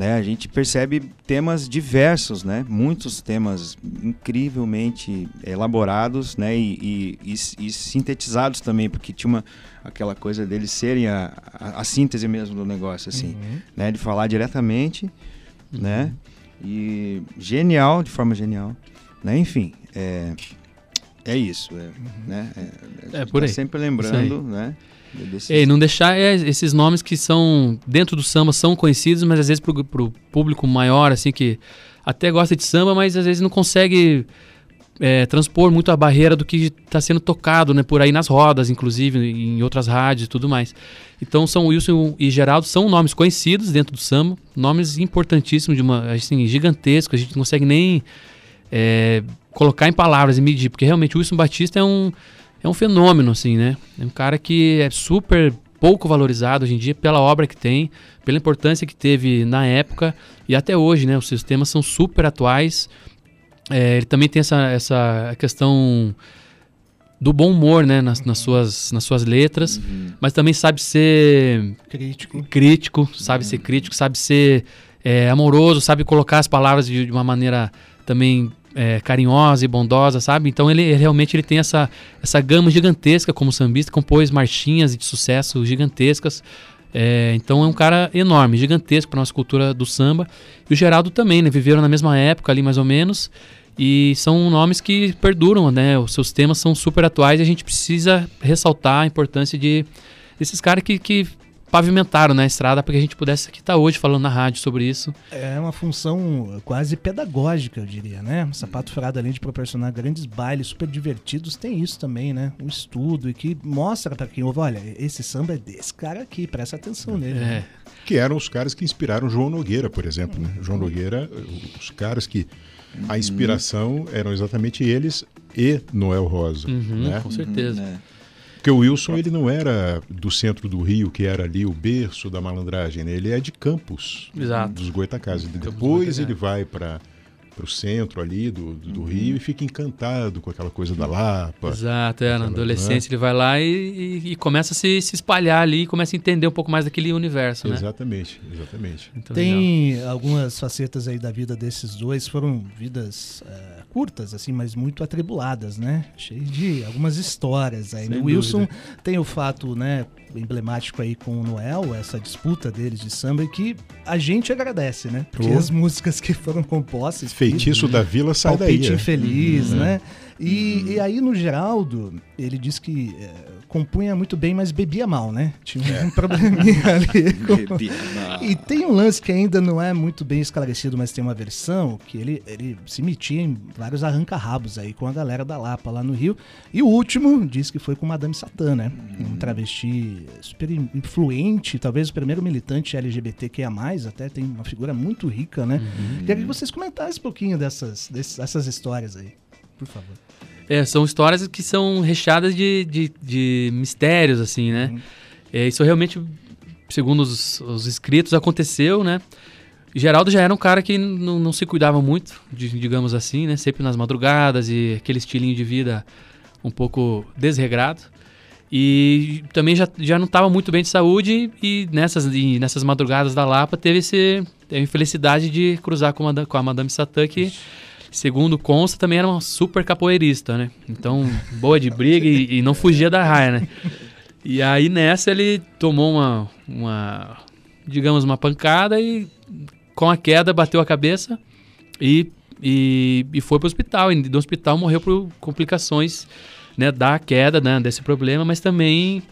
né? A gente percebe temas diversos, né? Muitos temas incrivelmente elaborados, né? E, e- e- e sintetizados também, porque tinha uma, aquela coisa deles serem a, a, a síntese mesmo do negócio, assim, né? De falar diretamente, né? E genial, de forma genial, né? Enfim, é, é isso, é, né? É, É, por tá aí. sempre lembrando, né? Desses- e não deixar é, esses nomes que são, dentro do samba, são conhecidos, mas às vezes pro, pro público maior, assim, que até gosta de samba, mas às vezes não consegue é, transpor muito a barreira do que está sendo tocado, né, por aí nas rodas, inclusive, em outras rádios e tudo mais. Então, São Wilson e Geraldo são nomes conhecidos dentro do samba, nomes importantíssimos, de uma, assim, gigantescos, a gente não consegue nem é, colocar em palavras e medir, porque realmente o Wilson Batista é um, é um fenômeno, assim, né? É um cara que é super pouco valorizado hoje em dia pela obra que tem, pela importância que teve na época e até hoje, né? Os seus temas são super atuais. É, ele também tem essa, essa questão do bom humor, né? Nas, nas suas, nas suas letras, Uhum. mas também sabe ser Crítico. crítico, sabe ser crítico, sabe ser é, amoroso, sabe colocar as palavras de, de uma maneira também é, carinhosa e bondosa, sabe? Então ele, ele realmente ele tem essa, essa gama gigantesca como sambista, compôs marchinhas de sucesso gigantescas. É, então é um cara enorme, gigantesco para nossa cultura do samba. E o Geraldo também, né? Viveram na mesma época ali mais ou menos. E são nomes que perduram, né? Os seus temas são super atuais e a gente precisa ressaltar a importância de desses caras que, que pavimentaram né, a estrada para que a gente pudesse aqui estar tá hoje falando na rádio sobre isso. É uma função quase pedagógica, eu diria, né? O Sapato Furado, além de proporcionar grandes bailes super divertidos, tem isso também, né? Um estudo e que mostra para quem ouve, olha, esse samba é desse cara aqui, presta atenção nele. É. Né? Que eram os caras que inspiraram João Nogueira, por exemplo, né? João Nogueira, os caras que a inspiração eram exatamente eles e Noel Rosa, uhum, né? Com certeza. Uhum, é. Porque o Wilson ele não era do centro do Rio, que era ali o berço da malandragem, né? ele é de Campos, Exato. dos Goitacazes. Depois ele vai para o centro ali do, do uhum. Rio e fica encantado com aquela coisa da Lapa. Exato, é, na adolescência né? ele vai lá e, e, e, começa a se, se espalhar ali, começa a entender um pouco mais daquele universo, né? Exatamente, exatamente. Então, Tem legal. algumas facetas aí da vida desses dois, foram vidas... Uh, curtas, assim, mas muito atribuladas, né? Cheio de algumas histórias aí. O Wilson tem o fato, né, emblemático aí com o Noel, essa disputa deles de samba, e que a gente agradece, né? Porque oh. as músicas que foram compostas. Feitiço que, da Vila sai daí. Palpite é. Infeliz, uhum, né? É. E, uhum. e aí no Geraldo, ele diz que. É, compunha muito bem, mas bebia mal, né? Tinha um é. probleminha ali. Com... Bebia mal. E tem um lance que ainda não é muito bem esclarecido, mas tem uma versão que ele, ele se metia em vários arranca-rabos aí com a galera da Lapa lá no Rio. E o último diz que foi com Madame Satã, né? Um travesti super influente, talvez o primeiro militante LGBTQIA+, até tem uma figura muito rica, né? Uhum. Queria que vocês comentassem um pouquinho dessas, dessas histórias aí, por favor. É, são histórias que são recheadas de, de, de mistérios, assim, né? Uhum. É, isso realmente, segundo os, os escritos, aconteceu, né? Geraldo já era um cara que não, não se cuidava muito, digamos assim, né? Sempre nas madrugadas e aquele estilinho de vida um pouco desregrado. E também já, já não estava muito bem de saúde e nessas, e nessas madrugadas da Lapa teve, esse, teve a infelicidade de cruzar com a, com a Madame Satã, que... Ixi segundo consta, também era uma super capoeirista, né? Então, boa de briga e, e, não fugia da raia, né? E aí nessa ele tomou uma, uma, digamos, uma pancada e com a queda bateu a cabeça e, e, e foi para o hospital. E do hospital morreu por complicações né, da queda, né, desse problema, mas também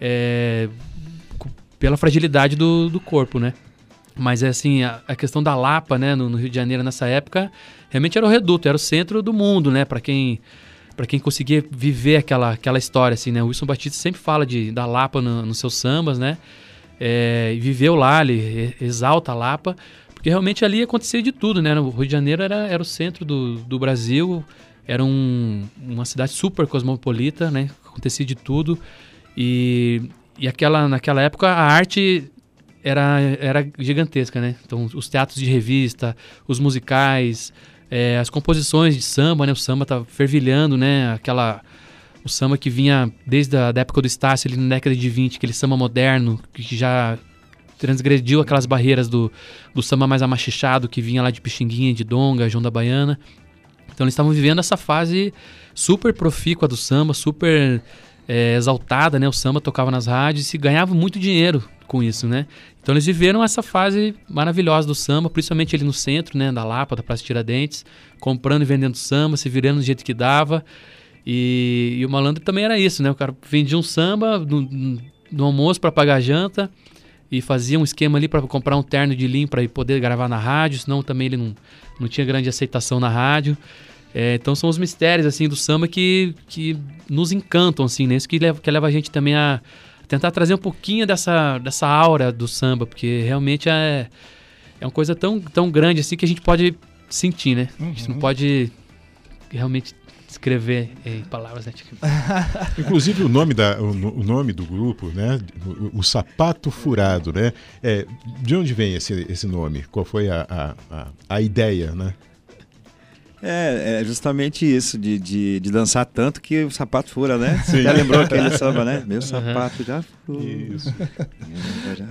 é, pela fragilidade do, do corpo, né? Mas é assim, a, a, questão da Lapa, né, no, no, Rio de Janeiro nessa época, realmente era o reduto, era o centro do mundo, né, para quem para quem conseguia viver aquela, aquela história, assim, né? O Wilson Batista sempre fala de, da Lapa no, nos seus sambas, né? É, viveu lá, ele exalta a Lapa, porque realmente ali acontecia de tudo, né? O Rio de Janeiro era, era o centro do, do Brasil, era um, uma cidade super cosmopolita, né? Acontecia de tudo. E, e aquela, naquela época a arte era, era gigantesca, né? Então, os teatros de revista, os musicais, é, as composições de samba, né? O samba tá fervilhando, né? Aquela... O samba que vinha desde a da época do Estácio, ali na década de 20, aquele samba moderno, que já transgrediu aquelas barreiras do, do samba mais amachichado, que vinha lá de Pixinguinha, de Donga, João da Baiana. Então eles estavam vivendo essa fase super profícua do samba, super é, exaltada, né? O samba tocava nas rádios e ganhava muito dinheiro com isso, né? Então eles viveram essa fase maravilhosa do samba, principalmente ali no centro, né, da Lapa, da Praça Tiradentes, comprando e vendendo samba, se virando do jeito que dava. E, e o malandro também era isso, né? O cara vendia um samba no, no almoço para pagar a janta e fazia um esquema ali para comprar um terno de linho para poder gravar na rádio, senão também ele não, não tinha grande aceitação na rádio. É, então são os mistérios assim do samba que, que nos encantam assim, né? Isso que leva, que leva a gente também a tentar trazer um pouquinho dessa, dessa aura do samba, porque realmente é, é uma coisa tão, tão grande assim que a gente pode sentir, né? Uhum. A gente não uhum. pode realmente escrever em palavras, né? Inclusive o nome, da, o, o, nome do grupo, né? O, o, Sapato Furado, né? É, de onde vem esse, esse nome? Qual foi a, a, a, a ideia, né? É, é justamente isso, de, de, de, dançar tanto que o sapato fura, né? Sim. Já lembrou aquele samba, né? Meu sapato já fura. Isso.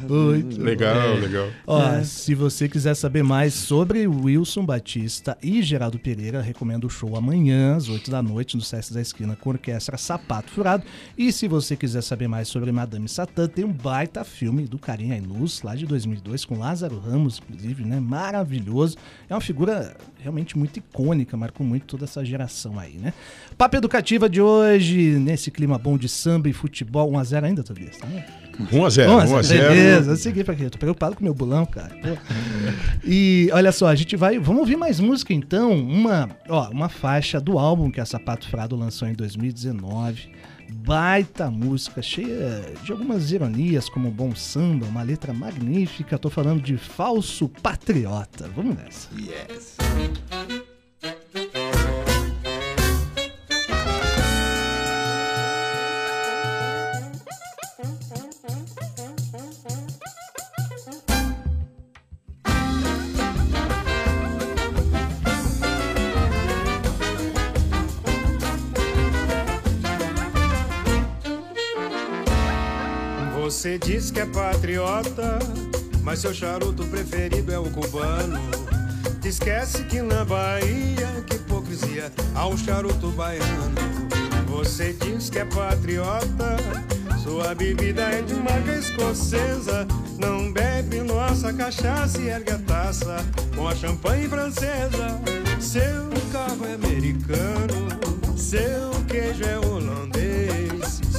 Muito Legal, legal. Ó, É. se você quiser saber mais sobre Wilson Batista e Geraldo Pereira, recomendo o show amanhã, às 8 da noite, no Sesc da Esquina, com a orquestra Sapato Furado. E se você quiser saber mais sobre Madame Satã, tem um baita filme do Carinha Inus, lá de 2002, com Lázaro Ramos, inclusive, né? Maravilhoso. É uma figura realmente muito icônica, marcou muito toda essa geração aí, né? Papo Educativa de hoje, nesse clima bom de samba e futebol, 1x0 ainda, Tobias, tá? 1 a 0 Nossa, 1 a 0 Beleza, eu segui pra quê? Eu tô preocupado com o meu bolão, cara. E olha só, a gente vai. Vamos ouvir mais música então. Uma, ó, uma faixa do álbum que a Sapato Frado lançou em 2019. Baita música, cheia de algumas ironias, como bom samba, uma letra magnífica. Tô falando de Falso Patriota. Vamos nessa. Você diz que é patriota, mas seu charuto preferido é o cubano. Esquece que na Bahia, que hipocrisia, há um charuto baiano. Você diz que é patriota, sua bebida é de marca escocesa. Não bebe nossa cachaça e ergue a taça com a champanhe francesa. Seu carro é americano, seu queijo é holandês.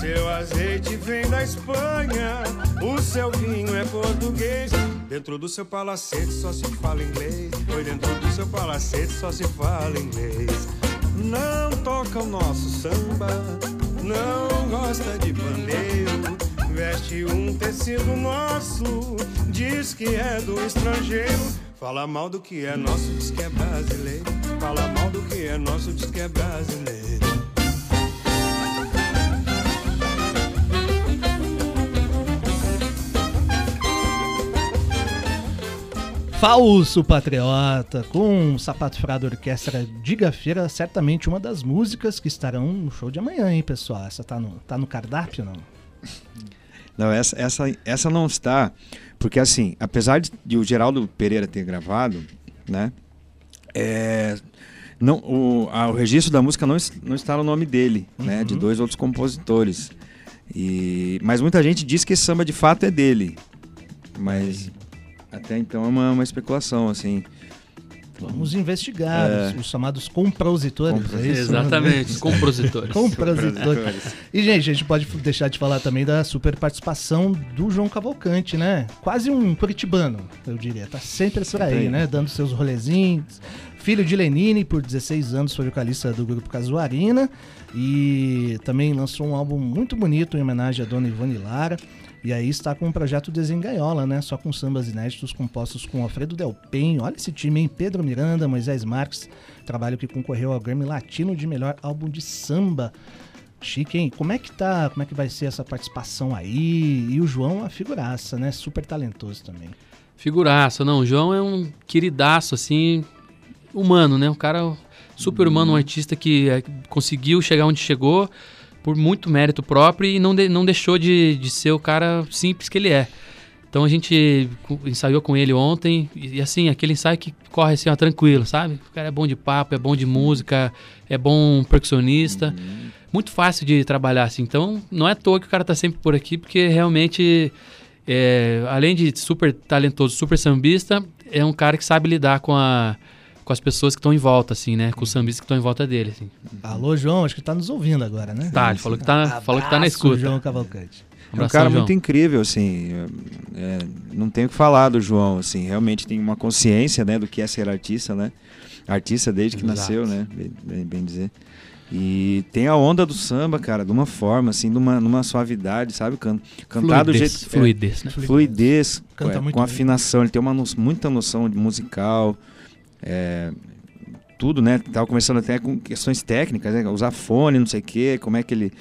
Seu azeite vem da Espanha, o seu vinho é português. Dentro do seu palacete só se fala inglês. Foi dentro do seu palacete só se fala inglês. Não toca o nosso samba, não gosta de pandeiro. Veste um tecido nosso, diz que é do estrangeiro. Fala mal do que é nosso, diz que é brasileiro. Fala mal do que é nosso, diz que é brasileiro. Falso Patriota, com Sapato Furado Orquestra Diga Feira, certamente uma das músicas que estarão no show de amanhã, hein, pessoal? Essa tá no, tá no cardápio, não? Não, essa, essa, essa não está, porque assim, apesar de, de o Geraldo Pereira ter gravado, né? É, não, o, a- o registro da música não, não está no nome dele, né? De dois outros compositores. E, mas muita gente diz que esse samba de fato é dele. Mas até então é uma, uma especulação, assim. Vamos investigar É. os, os chamados compositores. Compos- é isso? Exatamente, compositores. Compositores. E, gente, a gente pode deixar de falar também da super participação do João Cavalcante, né? Quase um curitibano, eu diria. Tá sempre por aí, né? Dando seus rolezinhos. Filho de Lenine, por 16 anos foi vocalista do grupo Casuarina. E também lançou um álbum muito bonito em homenagem à dona Ivone Lara. E aí está com o projeto Desengaiola, né? Só com sambas inéditos compostos com Alfredo Del Penho. Olha esse time, hein? Pedro Miranda, Moisés Marques. Trabalho que concorreu ao Grammy Latino de melhor álbum de samba. Chique, hein? Como é que tá? Como é que vai ser essa participação aí? E o João, uma figuraça, né? Super talentoso também. Figuraça, não. O João é um queridaço, assim, humano, né? Um cara super humano, um artista que é, conseguiu chegar onde chegou por muito mérito próprio e não, de- não deixou de, de ser o cara simples que ele é. Então a gente ensaiou com ele ontem e, e, assim, aquele ensaio que corre assim, ó, tranquilo, sabe? O cara é bom de papo, é bom de música, é bom percussionista. Muito fácil de trabalhar assim. Então não é à toa que o cara tá sempre por aqui, porque realmente é, além de super talentoso, super sambista, é um cara que sabe lidar com, a, com as pessoas que estão em volta, assim, né? Com os sambistas que estão em volta dele, assim. Alô, João, acho que tá nos ouvindo agora, né? Tá, ele falou que tá, falou que tá na Abraço, escuta. João Cavalcante. É um Abração, cara João. muito incrível, assim. é, não tenho o que falar do João, assim. Realmente tem uma consciência, né, do que é ser artista, né? Artista desde que Exato. nasceu, né? Bem, bem- dizer. E tem a onda do samba, cara, de uma forma, assim, numa, numa suavidade, sabe? Can, cantar do Fluidez, jeito. é, fluidez, né? fluidez, Canta é, muito com bem. afinação. Ele tem uma no- muita noção de musical. É, tudo, né? Tava começando até com questões técnicas, né? Usar fone, não sei o quê, como é que ele.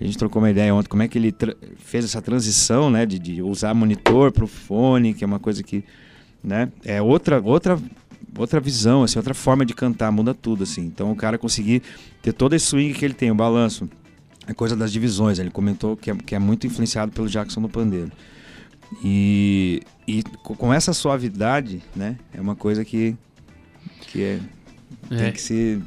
A gente trocou uma ideia ontem, como é que ele fez essa transição, né? De, de usar monitor pro fone, que é uma coisa que. Né? É outra, outra, outra visão, assim, outra forma de cantar, muda tudo, assim. Então o cara conseguir ter todo esse swing que ele tem, o balanço. É coisa das divisões, ele comentou que é, que é muito influenciado pelo Jackson no pandeiro. E, e co- com essa suavidade, né? É uma coisa que, que é, É. tem que se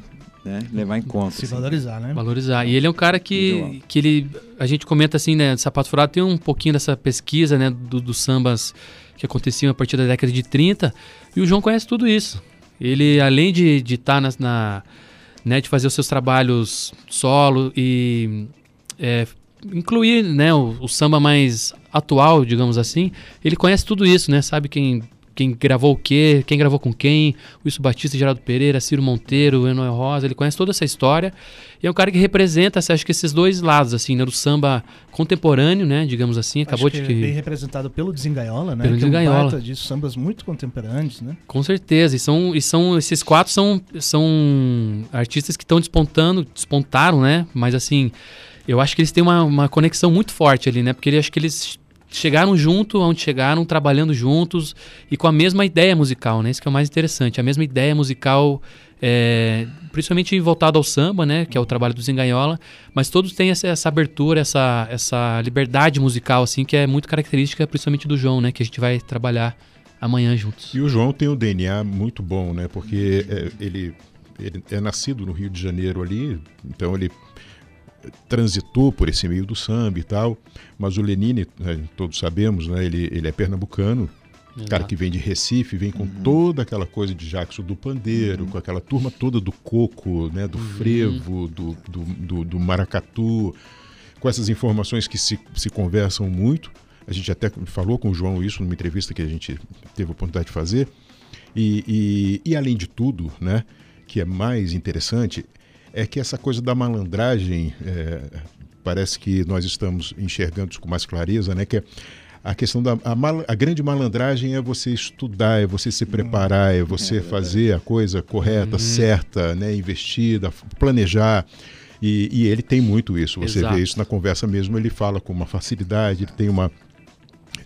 né, levar em conta. Se assim. valorizar, né? Valorizar. E ele é um cara que, que ele. A gente comenta assim, né? Sapato Furado tem um pouquinho dessa pesquisa, né? Do, dos sambas que aconteciam a partir da década de 30. E o João conhece tudo isso. Ele, além de estar na, na- né, de fazer os seus trabalhos solo e é, incluir né, o, o samba mais atual, digamos assim, ele conhece tudo isso, né? Sabe quem, quem gravou o quê, quem gravou com quem, Wilson Batista, Geraldo Pereira, Ciro Monteiro, Enoel Rosa, ele conhece toda essa história. E é um cara que representa, assim, acho que esses dois lados, assim, né? Do samba contemporâneo, né? Digamos assim, acabou Acho de... que é bem representado pelo Desengaiola, né? Pelo que é um Desengaiola. de sambas muito contemporâneos, né? Com certeza, e são, e são esses quatro são, são artistas que estão despontando, despontaram, né? Mas assim, eu acho que eles têm uma, uma conexão muito forte ali, né? Porque eu acho que eles chegaram junto onde chegaram, trabalhando juntos e com a mesma ideia musical, né? Isso que é o mais interessante, a mesma ideia musical, é, principalmente voltado ao samba, né? Que é o trabalho do Zengaiola, mas todos têm essa, essa abertura, essa, essa liberdade musical, assim, que é muito característica, principalmente do João, né? Que a gente vai trabalhar amanhã juntos. E o João tem um DNA muito bom, né? Porque é, ele, ele é nascido no Rio de Janeiro ali, então ele transitou por esse meio do samba e tal. Mas o Lenine, né, todos sabemos, né? Ele, ele é pernambucano, cara que vem de Recife, vem com toda aquela coisa de Jackson do pandeiro, com aquela turma toda do coco, né? Do frevo, do, do, do, do maracatu, com essas informações que se, se conversam muito. A gente até falou com o João isso numa entrevista que a gente teve a oportunidade de fazer. E, e, e além de tudo, né, que é mais interessante, é que essa coisa da malandragem, é, parece que nós estamos enxergando isso com mais clareza, né, que é a questão da a, mal- a grande malandragem é você estudar, é você se preparar, é você fazer a coisa correta, certa, né, investida, planejar. E, e ele tem muito isso. Você Exato. vê isso na conversa mesmo. Ele fala com uma facilidade, ele tem uma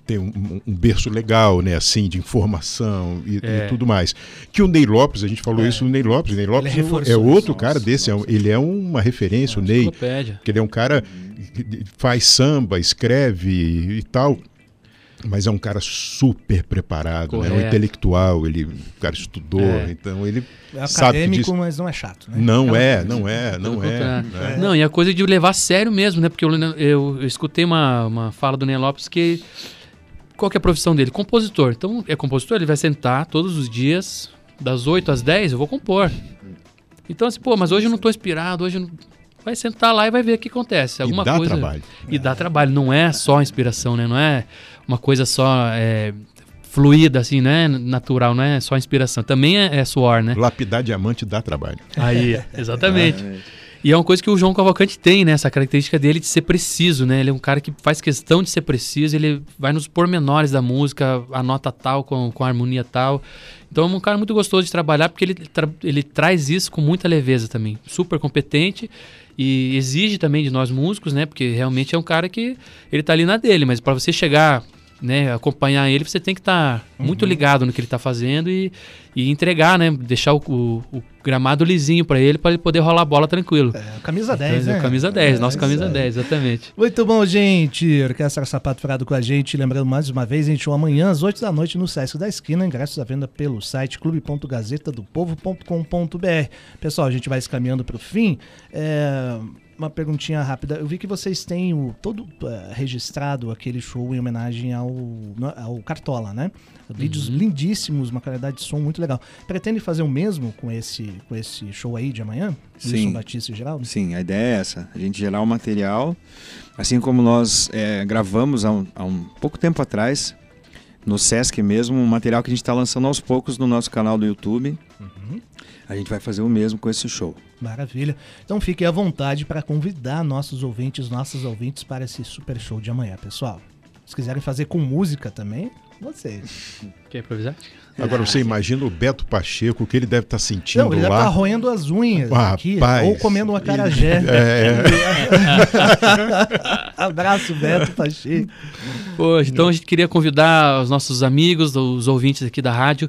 tem um, um- um berço legal, né, assim, de informação e, É. e tudo mais. Que o Ney Lopes, a gente falou É. isso no Ney Lopes, o Ney Lopes reforçou é outro isso. cara desse, é um- ele é uma referência, o Ney, que ele é um cara que faz samba, escreve e tal. Mas é um cara super preparado, né? um Correto. intelectual, ele, o cara estudou, É. então ele É sabe acadêmico, disso. mas não é chato, né? Não é, coisa. não é, Pelo não é. né? Não, e a coisa de levar a sério mesmo, né? Porque eu, eu, eu escutei uma, uma fala do Ney Lopes que. Qual que é a profissão dele? Compositor. Então, é compositor, ele vai sentar todos os dias, das 8 às 10, eu vou compor. Então, assim, pô, mas hoje eu não tô inspirado, hoje eu não. Vai sentar lá e vai ver o que acontece. Alguma e dá coisa. trabalho. E dá trabalho. Não é só inspiração, né? Não é uma coisa só é, fluida, assim, não é natural, não é só inspiração. Também é, é suor, né? Lapidar diamante dá trabalho. Aí, exatamente. E é uma coisa que o João Cavalcante tem, né? Essa característica dele de ser preciso, né? Ele é um cara que faz questão de ser preciso, ele vai nos pormenores da música, a nota tal com, com a harmonia tal. Então é um cara muito gostoso de trabalhar porque ele, tra- ele traz isso com muita leveza também. Super competente e exige também de nós músicos, né? Porque realmente é um cara que ele tá ali na dele, mas para você chegar, né, acompanhar ele, você tem que estar muito ligado no que ele tá fazendo e, e entregar, né? Deixar o, o- o gramado lisinho para ele, para ele poder rolar a bola tranquilo. É, camisa 10, Então, né? Camisa 10, nossa É, camisa aí. 10, exatamente. Muito bom, gente. Orquestra Sapato Furado com a gente. Lembrando mais uma vez, a gente show amanhã às 8 da noite no Sesc da Esquina. Ingressos à venda pelo site clube.gazetadopovo.com.br. Pessoal, a gente vai se caminhando para o fim. É, uma perguntinha rápida. Eu vi que vocês têm o, todo eh, registrado aquele show em homenagem ao, no- ao Cartola, né? Vídeos lindíssimos, uma qualidade de som muito legal. Pretende fazer o mesmo com esse, com esse show aí de amanhã? Sim. Wilson Batista e Geraldo? Sim, a ideia é essa. A gente gerar o material, assim como nós é, gravamos há um, há um pouco tempo atrás, no Sesc mesmo, um material que a gente está lançando aos poucos no nosso canal do YouTube. A gente vai fazer o mesmo com esse show. Maravilha. Então fique à vontade para convidar nossos ouvintes, nossas ouvintes para esse super show de amanhã, pessoal. Se quiserem fazer com música também, vocês. Quer improvisar? Agora você imagina o Beto Pacheco, o que ele deve estar sentindo Não, ele deve lá. estar roendo as unhas Ah, aqui, rapaz. ou comendo um acarajé. É, Abraço, Beto Pacheco. Pô, então a gente queria convidar os nossos amigos, os ouvintes aqui da rádio,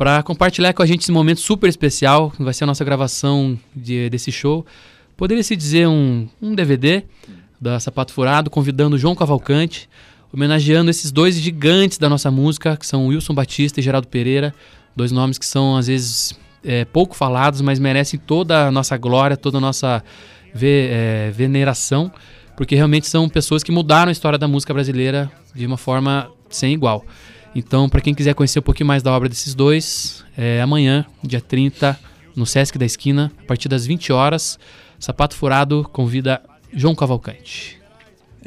para compartilhar com a gente esse momento super especial, que vai ser a nossa gravação de- desse show. Poderia se dizer um, um DVD da Sapato Furado, convidando João Cavalcante, homenageando esses dois gigantes da nossa música, que são Wilson Batista e Geraldo Pereira, dois nomes que são às vezes é, pouco falados, mas merecem toda a nossa glória, toda a nossa ve é, veneração, porque realmente são pessoas que mudaram a história da música brasileira de uma forma sem igual. Então, para quem quiser conhecer um pouquinho mais da obra desses dois, é amanhã, dia 30, no Sesc da Esquina, a partir das 20 horas, Sapato Furado convida João Cavalcante.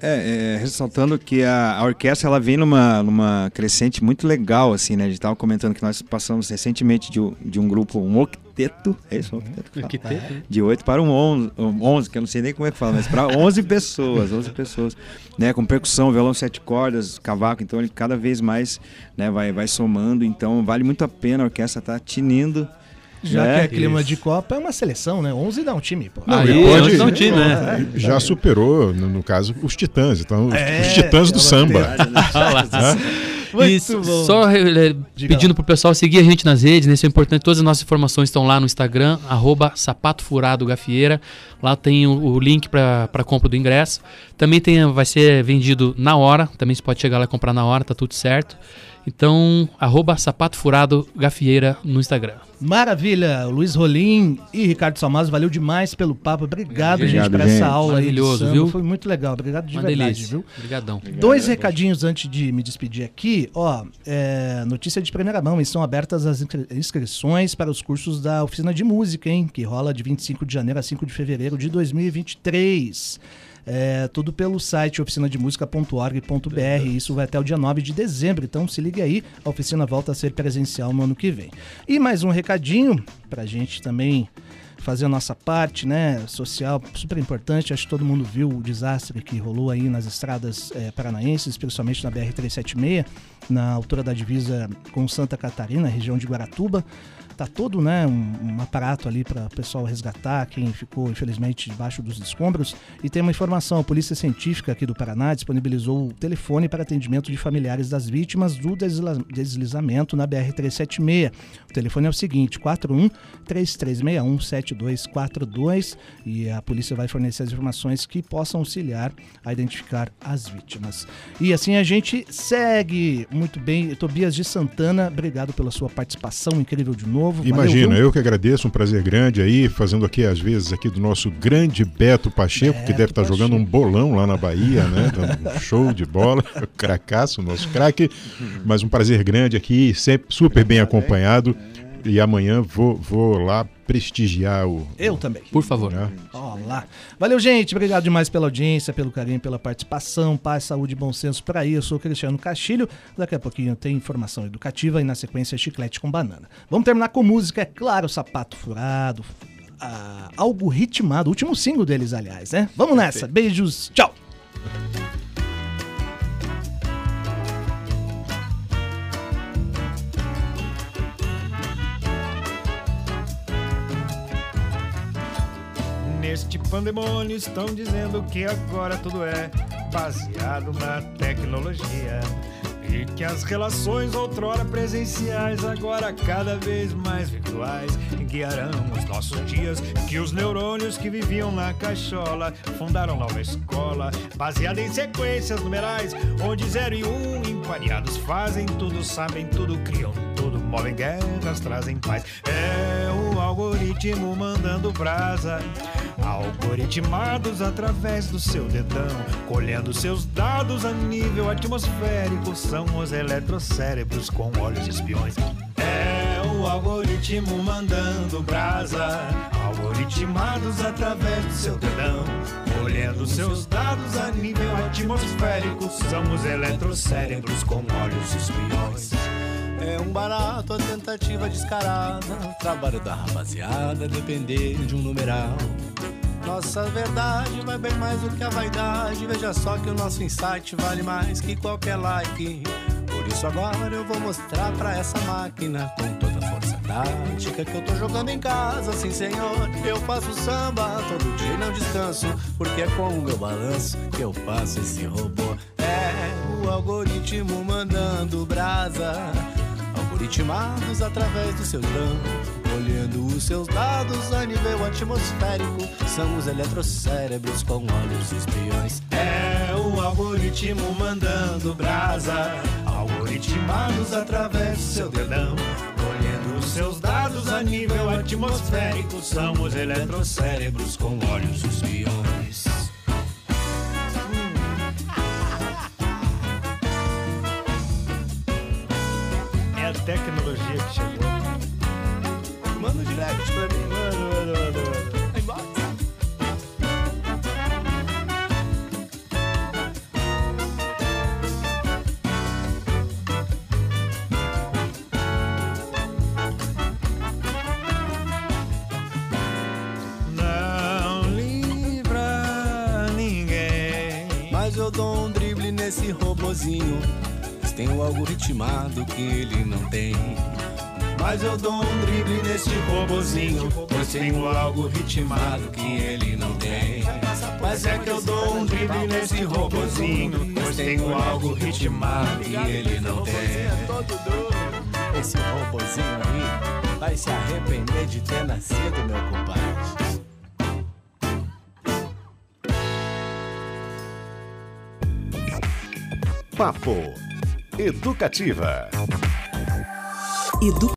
É, é, ressaltando que a, a, orquestra ela vem numa, numa crescente muito legal, assim, né? A gente estava comentando que nós passamos recentemente de, de um grupo, um octeto, é isso? Um octeto? Octeto? De 8 para um 11, um 11, que eu não sei nem como é que fala, mas para 11 pessoas, 11 pessoas, né? Com percussão, violão, sete cordas, cavaco, então ele cada vez mais né, vai, vai somando, então vale muito a pena a orquestra estar tá tinindo já é, que é clima isso. de Copa, é uma seleção, né? 11 dá um time, pô. Não, Aí, pode, dá um time, né? Já superou, no, no caso, os Titãs. Então, é, os Titãs do samba. e só é, pedindo pro pessoal seguir a gente nas redes, né? Isso é importante. Todas as nossas informações estão lá no Instagram, arroba Sapato Furado Gafieira. Lá tem o, o link para compra do ingresso. Também tem, vai ser vendido na hora. Também você pode chegar lá e comprar na hora, tá tudo certo. Então, arroba Sapato Furado Gafieira no Instagram. Maravilha, Luiz Rolim e Ricardo Salmazo, valeu demais pelo papo. Obrigado, Obrigado gente, por essa aula Maravilhoso, viu? Foi muito legal. Obrigado de Uma verdade, delícia. viu? Obrigadão. Dois recadinhos antes de me despedir aqui. Ó, é, notícia de primeira mão, estão abertas as inscrições para os cursos da oficina de música, hein? Que rola de 25 de janeiro a 5 de fevereiro de 2023. É, tudo pelo site oficinademusica.org.br. Isso vai até o dia 9 de dezembro, então se ligue aí, a oficina volta a ser presencial no ano que vem. E mais um recadinho para a gente também fazer a nossa parte, né, social, super importante. Acho que todo mundo viu o desastre que rolou aí nas estradas é, paranaenses, principalmente na BR-376, na altura da divisa com Santa Catarina, região de Guaratuba tá todo né, um, um aparato ali para o pessoal resgatar quem ficou, infelizmente, debaixo dos escombros. E tem uma informação: a Polícia Científica aqui do Paraná disponibilizou o telefone para atendimento de familiares das vítimas do deslizamento na BR-376. O telefone é o seguinte: 41 3361 7242 e a polícia vai fornecer as informações que possam auxiliar a identificar as vítimas. E assim a gente segue muito bem. Tobias de Santana, obrigado pela sua participação incrível de novo novo. Imagina, Valeu, eu que agradeço, um prazer grande aí, fazendo aqui às vezes aqui do nosso grande Beto Pacheco, Beto que deve estar jogando um bolão lá na Bahia, né? Dando um show de bola, cracaço, nosso craque. Mas um prazer grande aqui, sempre super bem acompanhado. E amanhã vou, vou lá prestigiar o. Eu também. Por favor. Né? Olá. Valeu, gente. Obrigado demais pela audiência, pelo carinho, pela participação. Paz, saúde e bom senso para aí. Eu sou o Cristiano Castilho. Daqui a pouquinho tem informação educativa e na sequência chiclete com banana. Vamos terminar com música, é claro, sapato furado. Ah, algo ritmado, último single deles, aliás, né? Vamos nessa. Beijos. Tchau. Pandemônio estão dizendo que agora tudo é baseado na tecnologia. E que as relações outrora presenciais, agora cada vez mais virtuais, guiarão os nossos dias. Que os neurônios que viviam na caixola fundaram nova escola, baseada em sequências numerais, onde zero e um empareados fazem tudo, sabem tudo, criam tudo, movem guerras, trazem paz. É algoritmo mandando brasa algoritmados através do seu dedão, colhendo seus dados a nível atmosférico, são os eletrocérebros com olhos espiões. É o algoritmo mandando brasa, algoritmados através do seu dedão, colhendo seus dados a nível atmosférico, são os eletrocérebros com olhos espiões. É um barato a tentativa descarada. Trabalho da rapaziada depender de um numeral. Nossa verdade vai bem mais do que a vaidade. Veja só que o nosso insight vale mais que qualquer like. Por isso agora eu vou mostrar pra essa máquina com toda a força tática que eu tô jogando em casa, sim senhor. Eu faço samba todo dia e não descanso, porque é com o meu balanço que eu faço esse robô. É o algoritmo mandando brasa algoritmados através do seu grão, olhando os seus dados a nível atmosférico, são os eletrocérebros com olhos espiões. É o algoritmo mandando brasa. Algoritmados através do seu dedão. Colhendo os seus dados a nível atmosférico. São os eletrocérebros com olhos os Mas eu dou um drible nesse robozinho. Pois tenho algo ritmado que ele não tem. Mas é que eu dou um drible nesse robozinho. Pois tenho algo ritmado que ele não tem. Esse robozinho aí vai se arrepender de ter nascido, meu compadre. Papo Educativa. Edu